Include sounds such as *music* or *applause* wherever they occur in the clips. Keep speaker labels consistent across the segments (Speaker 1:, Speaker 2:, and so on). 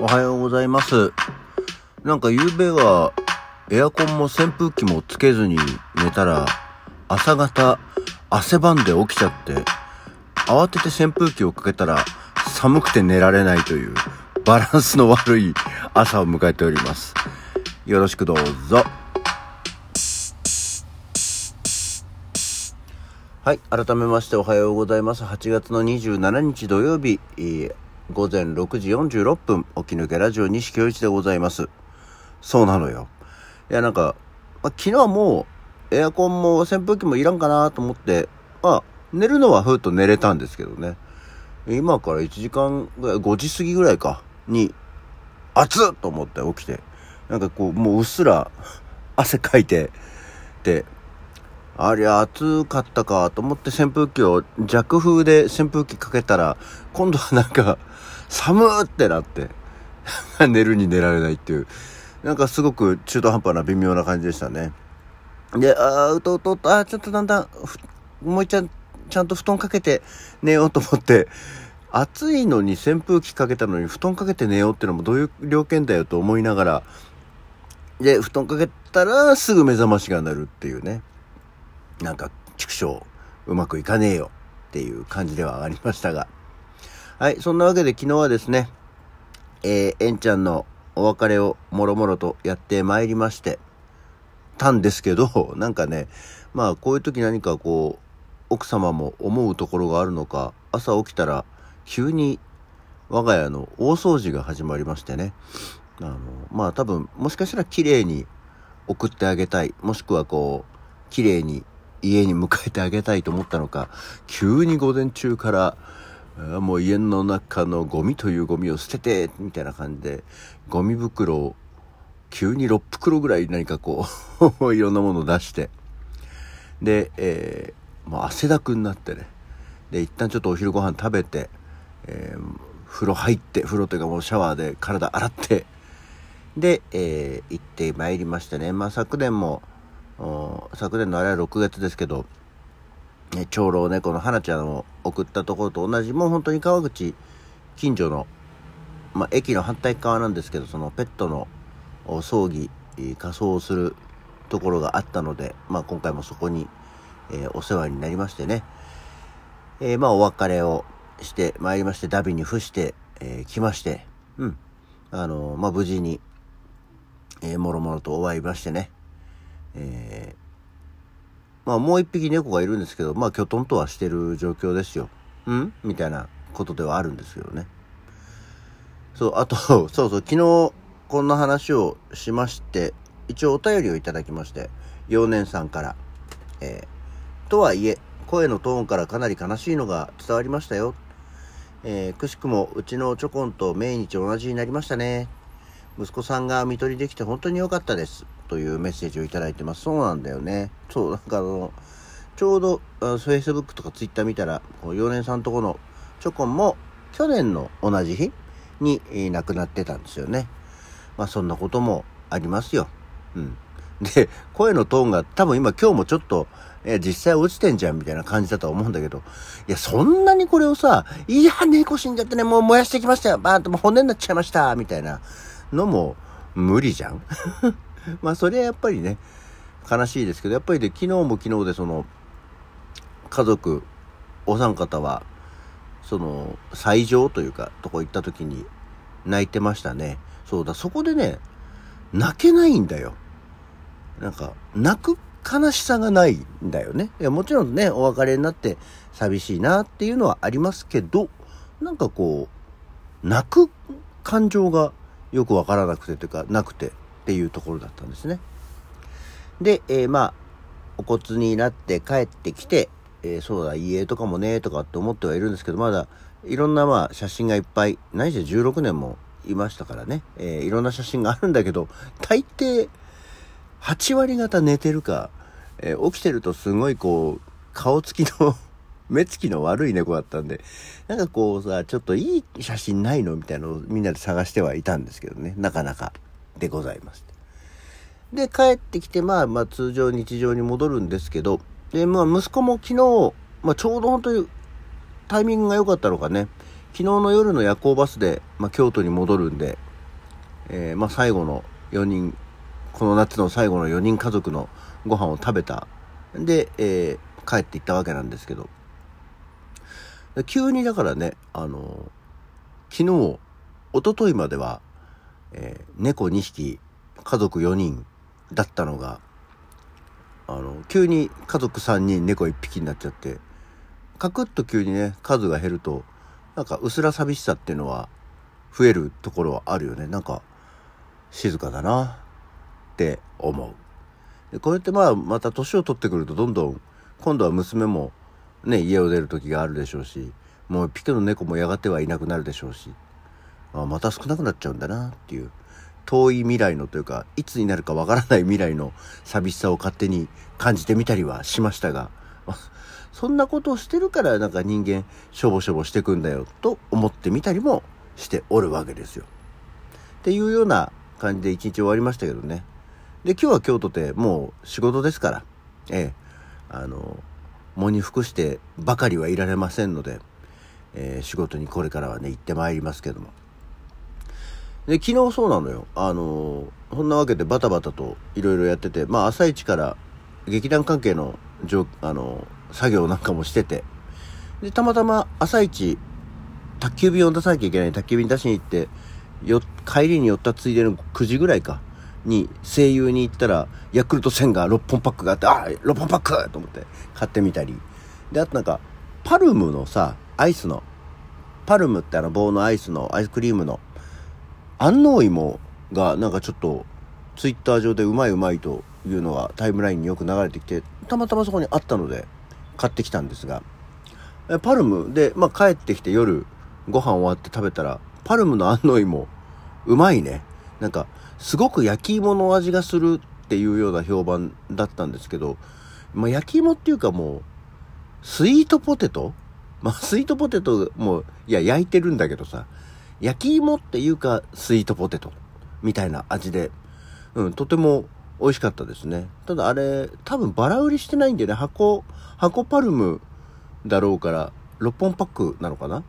Speaker 1: おはようございます。なんか夕べはエアコンも扇風機もつけずに寝たら朝方汗ばんで起きちゃって慌てて扇風機をかけたら寒くて寝られないというバランスの悪い朝を迎えております。よろしくどうぞ。はい。改めましておはようございます。8月の27日土曜日、えー午前6時46分、起き抜けラジオ西京一でございます。そうなのよ。いや、なんか、ま、昨日はもう、エアコンも扇風機もいらんかなと思って、まあ、寝るのはふーっと寝れたんですけどね。今から1時間ぐらい、5時過ぎぐらいか、に、暑っと思って起きて、なんかこう、もううっすら汗かいて、で、ありゃ暑かったかと思って扇風機を弱風で扇風機かけたら、今度はなんか、*laughs* 寒ーってなって、*laughs* 寝るに寝られないっていう、なんかすごく中途半端な微妙な感じでしたね。で、あーうとうとうと、あーちょっとだんだん、もう一ちゃん、ちゃんと布団かけて寝ようと思って、暑いのに扇風機かけたのに布団かけて寝ようってのもどういう条件だよと思いながら、で、布団かけたらすぐ目覚ましが鳴るっていうね。なんか、畜生、うまくいかねえよっていう感じではありましたが。はい、そんなわけで昨日はですね、えー、えんちゃんのお別れをもろもろとやってまいりまして、たんですけど、*laughs* なんかね、まあこういう時何かこう、奥様も思うところがあるのか、朝起きたら急に我が家の大掃除が始まりましてね、あの、まあ多分、もしかしたら綺麗に送ってあげたい、もしくはこう、綺麗に家に迎えてあげたいと思ったのか、急に午前中から、もう家の中のゴミというゴミを捨てて、みたいな感じで、ゴミ袋を急に6袋ぐらい何かこう、*laughs* いろんなものを出して、で、えーもう汗だくになってね、で、一旦ちょっとお昼ご飯食べて、えー風呂入って、風呂というかもうシャワーで体洗って、で、えー行ってまいりましたね。まあ昨年も、昨年のあれは6月ですけど、ね、長老猫の花ちゃんを送ったところと同じ、もう本当に川口近所の、まあ駅の反対側なんですけど、そのペットの葬儀、仮装をするところがあったので、まあ今回もそこに、えーお世話になりましてね、えーまあお別れをして参りまして、ダビに付して、えー来まして、うん。あのまあ無事に、えーもろもろとお会いましてね、えーまあもう一匹猫がいるんですけど、まあきょとんとはしてる状況ですよ。ん？みたいなことではあるんですけどね。そう、あと、*laughs* そうそう、昨日こんな話をしまして、一応お便りをいただきまして、幼年さんから、えーとはいえ、声のトーンからかなり悲しいのが伝わりましたよ。えーくしくもうちのチョコンと命日同じになりましたね。息子さんが見取りできて本当に良かったです。というメッセージをいただいてます。そうなんだよね。そう、なんかあの、ちょうど、Facebook とか Twitter 見たら、こう、4年さんとこのチョコンも去年の同じ日に、えー亡くなってたんですよね。まあそんなこともありますよ。うん。で、声のトーンが多分今今日もちょっと、え実際落ちてんじゃんみたいな感じだと思うんだけど、いや、そんなにこれをさ、いや、猫死んじゃってね、もう燃やしてきましたよ、バーンともう骨になっちゃいました、みたいなのも無理じゃん *laughs* まあ、それはやっぱりね、悲しいですけど、やっぱりね、昨日も昨日でその、家族、お三方は、その、斎場というか、とこ行った時に泣いてましたね。そうだ、そこでね、泣けないんだよ。なんか、泣く悲しさがないんだよね。いや、もちろんね、お別れになって寂しいなっていうのはありますけど、なんかこう、泣く感情がよくわからなくてというか、なくてっていうところだったんですね。で、えーまあ、お骨になって帰ってきて、えーそうだ、家とかもね、とかって思ってはいるんですけど、まだ、いろんなまあ、写真がいっぱい、何せ16年もいましたからね、えーいろんな写真があるんだけど、大抵、8割方寝てるか、えー起きてるとすごいこう、顔つきの、*laughs* 目つきの悪い猫だったんで、なんかこうさ、ちょっといい写真ないのみたいなのをみんなで探してはいたんですけどね、なかなかでございます。で、帰ってきて、まあ、まあ、通常日常に戻るんですけど、で、まあ、息子も昨日、まあ、ちょうど本当にタイミングが良かったのかね、昨日の夜の夜行バスで、まあ、京都に戻るんで、えー、まあ、最後の4人、この夏の最後の4人家族のご飯を食べた。で、えー、帰っていったわけなんですけど。急にだからね、あの、昨日、一昨日までは、えー、猫2匹、家族4人だったのが、あの、急に家族3人、猫1匹になっちゃって、カクッと急にね、数が減ると、なんか薄ら寂しさっていうのは増えるところはあるよね。なんか、静かだなって思う。でこうやってまあ、また年を取ってくるとどんどん、今度は娘もね、家を出る時があるでしょうし、もうピケの猫もやがてはいなくなるでしょうし、あまた少なくなっちゃうんだなっていう、遠い未来のというか、いつになるかわからない未来の寂しさを勝手に感じてみたりはしましたが、そんなことをしてるからなんか人間しょぼしょぼしてくんだよと思ってみたりもしておるわけですよ。っていうような感じで一日終わりましたけどね。で、今日は京都でもう仕事ですから、ええ、あの、喪に服してばかりはいられませんので、えー、仕事にこれからはね、行ってまいりますけども。で、昨日そうなのよ。あのそんなわけでバタバタといろいろやってて、まあ朝一から劇団関係の、あの作業なんかもしてて、で、たまたま朝一、宅急便を出さなきゃいけない宅急便出しに行って、よ、帰りに寄ったついでの9時ぐらいか、に声優に行ったら、ヤクルト1000が6本パックがあって、ああ、6本パックと思って買ってみたり。で、あとなんか、パルムのさ、アイスの、パルムってあの棒のアイスの、アイスクリームの、安納芋がなんかちょっと、ツイッター上でうまいうまいというのがタイムラインによく流れてきて、たまたまそこにあったので、買ってきたんですが、パルムで、まあ、帰ってきて夜、ご飯終わって食べたら、パルムの安納芋、うまいね。なんか、すごく焼き芋の味がするっていうような評判だったんですけど、まあ、焼き芋っていうかもう、スイートポテト？まあ、スイートポテトも、いや、焼いてるんだけどさ、焼き芋っていうか、スイートポテトみたいな味で、うん、とても美味しかったですね。ただあれ、多分バラ売りしてないんでね、箱、箱パルムだろうから、6本パックなのかな？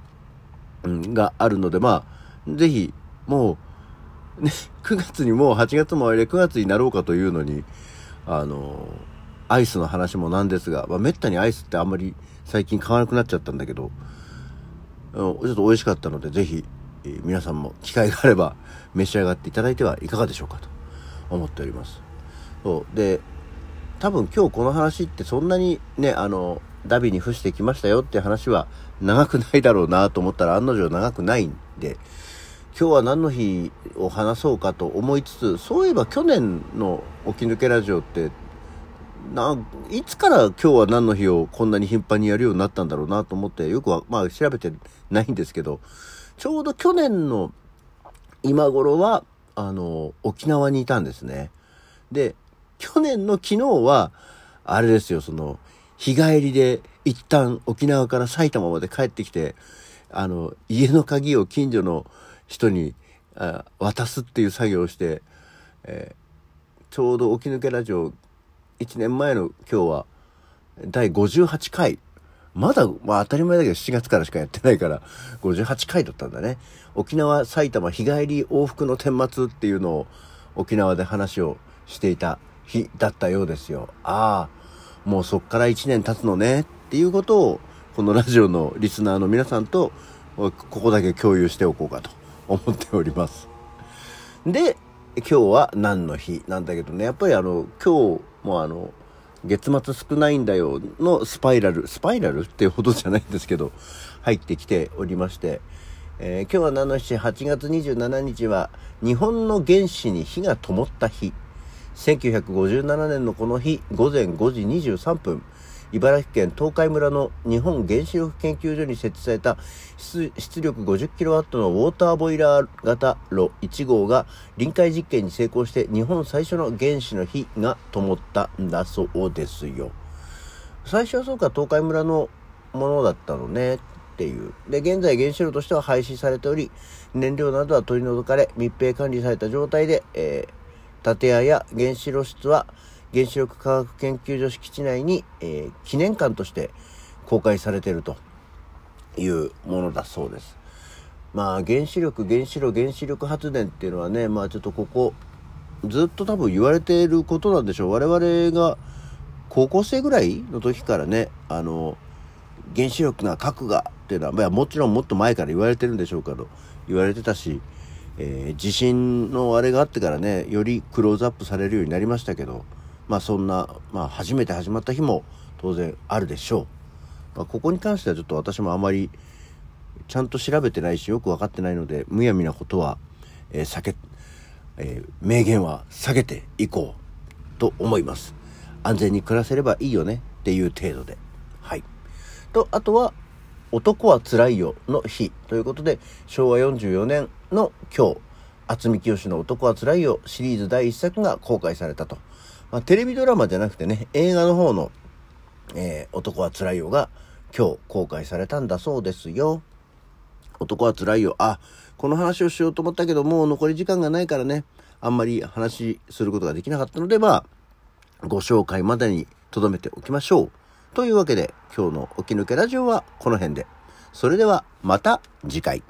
Speaker 1: うん、があるので、まあ、ぜひ、もう、ね、*laughs* 9月にもう8月もあれ9月になろうかというのに、あの、アイスの話もなんですが、まあ、めったにアイスってあんまり最近買わなくなっちゃったんだけど、ちょっと美味しかったので、ぜひ、皆さんも機会があれば *laughs* 召し上がっていただいてはいかがでしょうかと思っております。そうで多分今日この話ってそんなにねあのダビに付してきましたよって話は長くないだろうなと思ったら案の定長くないんで今日は何の日を話そうかと思いつつそういえば去年の「起き抜けラジオ」ってないつから今日は何の日をこんなに頻繁にやるようになったんだろうなと思ってよくは、まあ、調べてないんですけどちょうど去年の今頃はあの沖縄にいたんですね。で去年の昨日はあれですよその日帰りで一旦沖縄から埼玉まで帰ってきてあの家の鍵を近所の人にあ渡すっていう作業をして、えー、ちょうど起き抜けラジオ1年前の今日は第58回。まだ、まあ当たり前だけど7月からしかやってないから、58回だったんだね。沖縄、埼玉日帰り往復の顛末っていうのを沖縄で話をしていた日だったようですよ。ああ、もうそっから1年経つのねっていうことを、このラジオのリスナーの皆さんと、ここだけ共有しておこうかと思っております。で、今日は何の日なんだけどね、やっぱりあの、今日もあの、月末少ないんだよのスパイラル、スパイラルっていうほどじゃないんですけど、入ってきておりまして、えー、今日は何の日 ?8 月27日は日本の原子に火が灯った日。1957年のこの日、午前5時23分、茨城県東海村の日本原子力研究所に設置された出力 50kW のウォーターボイラー型炉1号が臨界実験に成功して日本最初の原子の火が灯ったんだそうですよ。最初はそうか東海村のものだったのねっていう。で、現在原子炉としては廃止されており、燃料などは取り除かれ密閉管理された状態で、えー、建屋や原子炉室は原子力科学研究所敷地内に、えー、記念館として公開されているというものだそうです。まあ原子力原子炉原子力発電っていうのはねまあちょっとここずっと多分言われていることなんでしょう我々が高校生ぐらいの時からねあの原子力が核がっていうのは、まあ、もちろんもっと前から言われてるんでしょうけど言われてたし、えー、地震のあれがあってからねよりクローズアップされるようになりましたけどまあそんな、まあ、初めて始まった日も当然あるでしょう、まあ、ここに関してはちょっと私もあまりちゃんと調べてないしよく分かってないのでむやみなことは、えー、避け、えー、名言は避けていこうと思います。安全に暮らせればいいよねっていう程度で。はい。とあとは男はつらいよの日ということで昭和44年の今日渥美清の男はつらいよシリーズ第1作が公開されたと、まあ、テレビドラマじゃなくてね映画の方の、えー、男はつらいよが今日公開されたんだそうですよ男はつらいよあこの話をしようと思ったけどもう残り時間がないからねあんまり話することができなかったのでまあご紹介までに留めておきましょうというわけで今日の起き抜けラジオはこの辺で。それではまた次回。